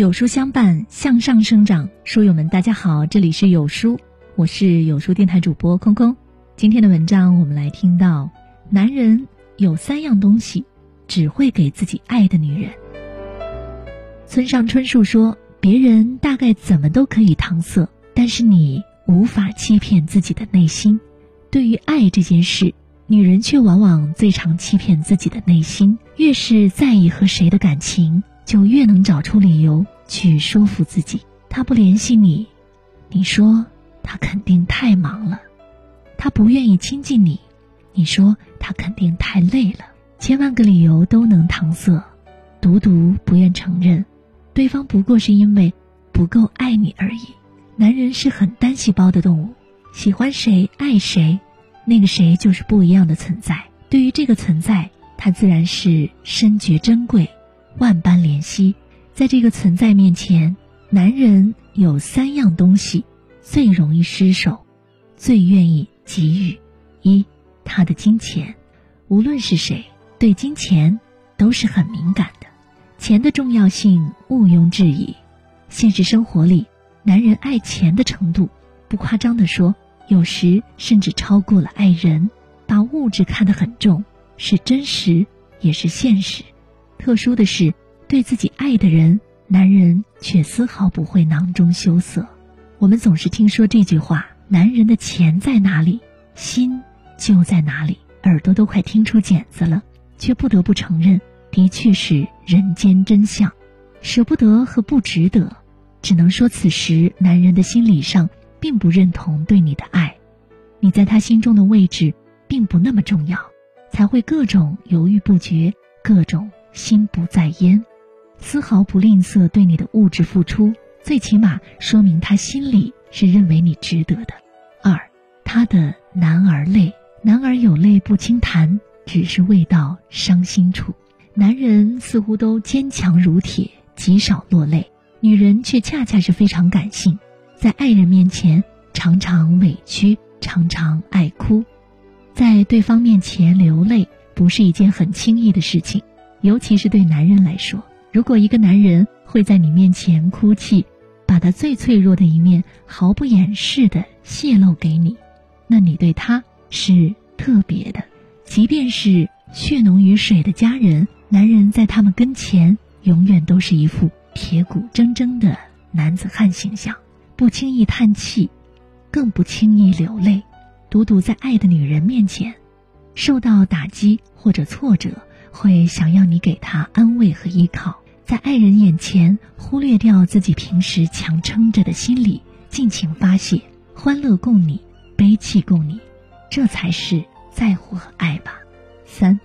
有书相伴，向上生长。书友们，大家好，这里是有书，我是有书电台主播空空。今天的文章，我们来听到：男人有三样东西，只会给自己爱的女人。村上春树说：“别人大概怎么都可以搪塞，但是你无法欺骗自己的内心。对于爱这件事，女人却往往最常欺骗自己的内心。越是在意和谁的感情。”就越能找出理由去说服自己。他不联系你，你说他肯定太忙了；他不愿意亲近你，你说他肯定太累了。千万个理由都能搪塞，独独不愿承认，对方不过是因为不够爱你而已。男人是很单细胞的动物，喜欢谁爱谁，那个谁就是不一样的存在。对于这个存在，他自然是深觉珍贵。万般怜惜，在这个存在面前，男人有三样东西最容易失手，最愿意给予：一，他的金钱。无论是谁，对金钱都是很敏感的，钱的重要性毋庸置疑。现实生活里，男人爱钱的程度，不夸张地说，有时甚至超过了爱人。把物质看得很重，是真实，也是现实。特殊的是，对自己爱的人，男人却丝毫不会囊中羞涩。我们总是听说这句话：“男人的钱在哪里，心就在哪里。”耳朵都快听出茧子了，却不得不承认，的确是人间真相。舍不得和不值得，只能说此时男人的心理上并不认同对你的爱，你在他心中的位置并不那么重要，才会各种犹豫不决，各种。心不在焉，丝毫不吝啬对你的物质付出，最起码说明他心里是认为你值得的。二，他的男儿泪，男儿有泪不轻弹，只是未到伤心处。男人似乎都坚强如铁，极少落泪，女人却恰恰是非常感性，在爱人面前常常委屈，常常爱哭，在对方面前流泪不是一件很轻易的事情。尤其是对男人来说，如果一个男人会在你面前哭泣，把他最脆弱的一面毫不掩饰的泄露给你，那你对他是特别的。即便是血浓于水的家人，男人在他们跟前永远都是一副铁骨铮铮的男子汉形象，不轻易叹气，更不轻易流泪。独独在爱的女人面前，受到打击或者挫折。会想要你给他安慰和依靠，在爱人眼前忽略掉自己平时强撑着的心理，尽情发泄，欢乐共你，悲泣共你，这才是在乎和爱吧。三，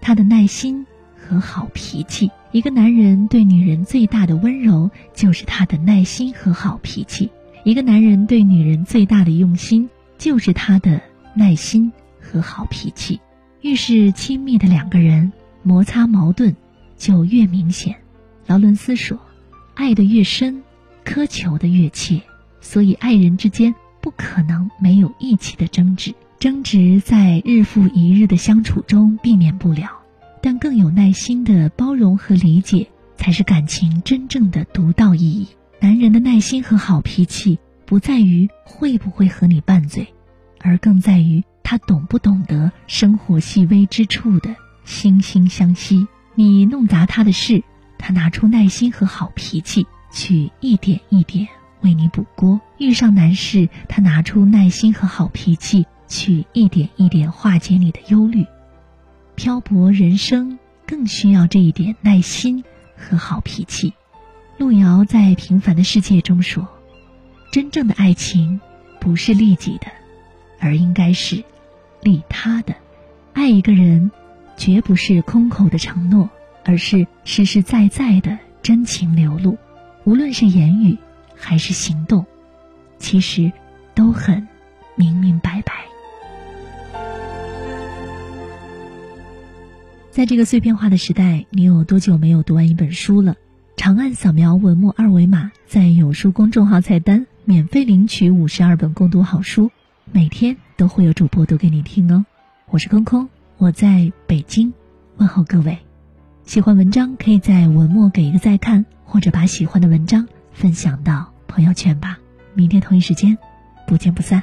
他的耐心和好脾气。一个男人对女人最大的温柔，就是他的耐心和好脾气；一个男人对女人最大的用心，就是他的耐心和好脾气。越是亲密的两个人。摩擦矛盾就越明显。劳伦斯说：“爱的越深，苛求的越切。”所以，爱人之间不可能没有义气的争执。争执在日复一日的相处中避免不了，但更有耐心的包容和理解，才是感情真正的独到意义。男人的耐心和好脾气，不在于会不会和你拌嘴，而更在于他懂不懂得生活细微之处的。惺惺相惜，你弄砸他的事，他拿出耐心和好脾气去一点一点为你补锅；遇上难事，他拿出耐心和好脾气去一点一点化解你的忧虑。漂泊人生更需要这一点耐心和好脾气。路遥在《平凡的世界》中说：“真正的爱情不是利己的，而应该是利他的。爱一个人。”绝不是空口的承诺，而是实实在在的真情流露。无论是言语还是行动，其实都很明明白白。在这个碎片化的时代，你有多久没有读完一本书了？长按扫描文末二维码，在有书公众号菜单免费领取五十二本共读好书，每天都会有主播读给你听哦。我是空空。我在北京，问候各位，喜欢文章可以在文末给一个再看，或者把喜欢的文章分享到朋友圈吧。明天同一时间，不见不散。